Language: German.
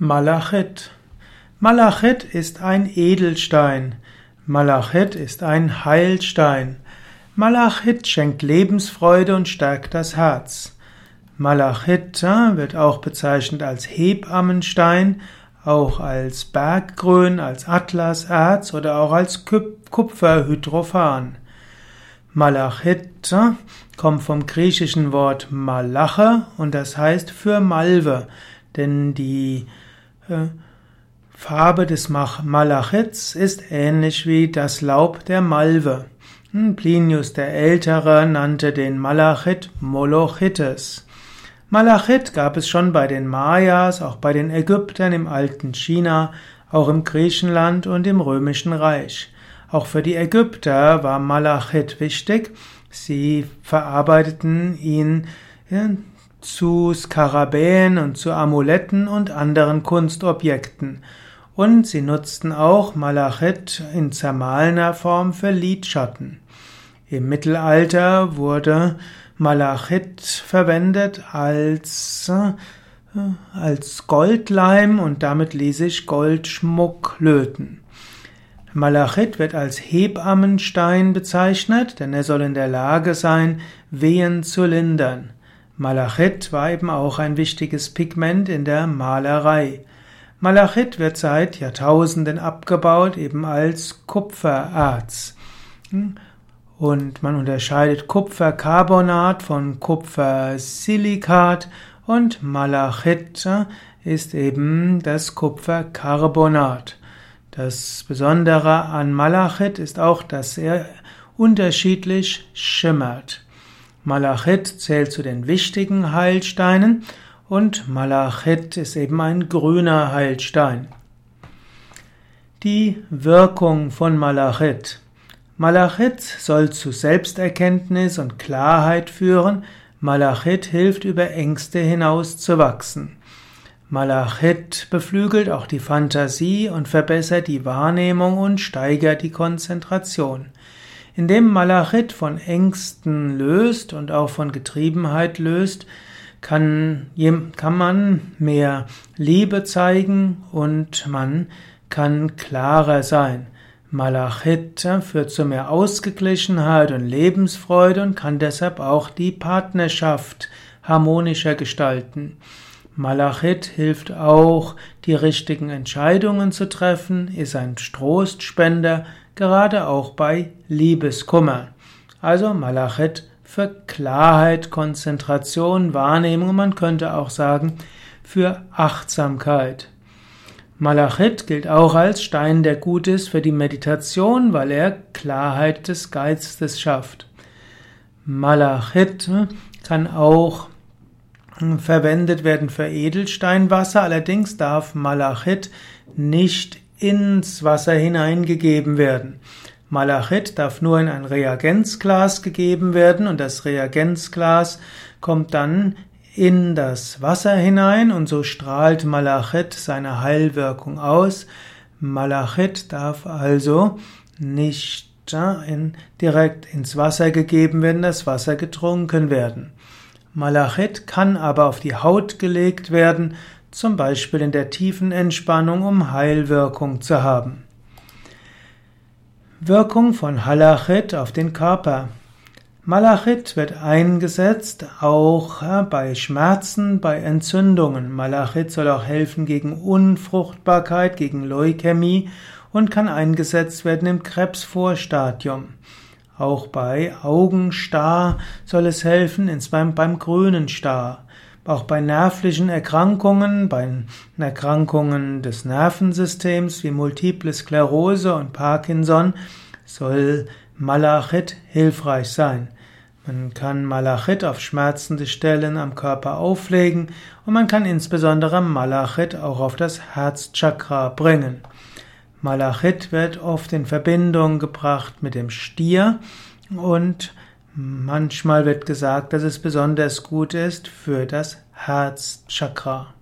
Malachit. Malachit ist ein Edelstein. Malachit ist ein Heilstein. Malachit schenkt Lebensfreude und stärkt das Herz. Malachit wird auch bezeichnet als Hebammenstein, auch als Berggrün, als Atlaserz oder auch als Kupferhydrophan. Malachit kommt vom griechischen Wort Malache und das heißt für Malve, denn die äh, Farbe des Malachits ist ähnlich wie das Laub der Malve. Hm, Plinius der Ältere nannte den Malachit Molochites. Malachit gab es schon bei den Mayas, auch bei den Ägyptern im alten China, auch im Griechenland und im römischen Reich. Auch für die Ägypter war Malachit wichtig. Sie verarbeiteten ihn zu Skarabäen und zu Amuletten und anderen Kunstobjekten. Und sie nutzten auch Malachit in zermahlener Form für Lidschatten. Im Mittelalter wurde Malachit verwendet als, äh, als Goldleim und damit ließ sich Goldschmuck löten. Malachit wird als Hebammenstein bezeichnet, denn er soll in der Lage sein, Wehen zu lindern. Malachit war eben auch ein wichtiges Pigment in der Malerei. Malachit wird seit Jahrtausenden abgebaut, eben als Kupfererz. Und man unterscheidet Kupfercarbonat von Kupfersilikat und Malachit ist eben das Kupfercarbonat. Das Besondere an Malachit ist auch, dass er unterschiedlich schimmert. Malachit zählt zu den wichtigen Heilsteinen und Malachit ist eben ein grüner Heilstein. Die Wirkung von Malachit. Malachit soll zu Selbsterkenntnis und Klarheit führen. Malachit hilft über Ängste hinaus zu wachsen. Malachit beflügelt auch die Fantasie und verbessert die Wahrnehmung und steigert die Konzentration. Indem Malachit von Ängsten löst und auch von Getriebenheit löst, kann, kann man mehr Liebe zeigen und man kann klarer sein. Malachit führt zu mehr Ausgeglichenheit und Lebensfreude und kann deshalb auch die Partnerschaft harmonischer gestalten. Malachit hilft auch, die richtigen Entscheidungen zu treffen, ist ein Trostspender, gerade auch bei Liebeskummer. Also Malachit für Klarheit, Konzentration, Wahrnehmung, man könnte auch sagen für Achtsamkeit. Malachit gilt auch als Stein, der gut ist für die Meditation, weil er Klarheit des Geistes schafft. Malachit kann auch verwendet werden für Edelsteinwasser, allerdings darf Malachit nicht ins Wasser hineingegeben werden. Malachit darf nur in ein Reagenzglas gegeben werden und das Reagenzglas kommt dann in das Wasser hinein und so strahlt Malachit seine Heilwirkung aus. Malachit darf also nicht in, direkt ins Wasser gegeben werden, das Wasser getrunken werden. Malachit kann aber auf die Haut gelegt werden, zum Beispiel in der tiefen Entspannung, um Heilwirkung zu haben. Wirkung von Halachit auf den Körper. Malachit wird eingesetzt auch bei Schmerzen, bei Entzündungen. Malachit soll auch helfen gegen Unfruchtbarkeit, gegen Leukämie und kann eingesetzt werden im Krebsvorstadium. Auch bei Augenstar soll es helfen, insbesondere beim grünen Star. Auch bei nervlichen Erkrankungen, bei Erkrankungen des Nervensystems wie Multiple Sklerose und Parkinson soll Malachit hilfreich sein. Man kann Malachit auf schmerzende Stellen am Körper auflegen und man kann insbesondere Malachit auch auf das Herzchakra bringen. Malachit wird oft in Verbindung gebracht mit dem Stier und manchmal wird gesagt, dass es besonders gut ist für das Herzchakra.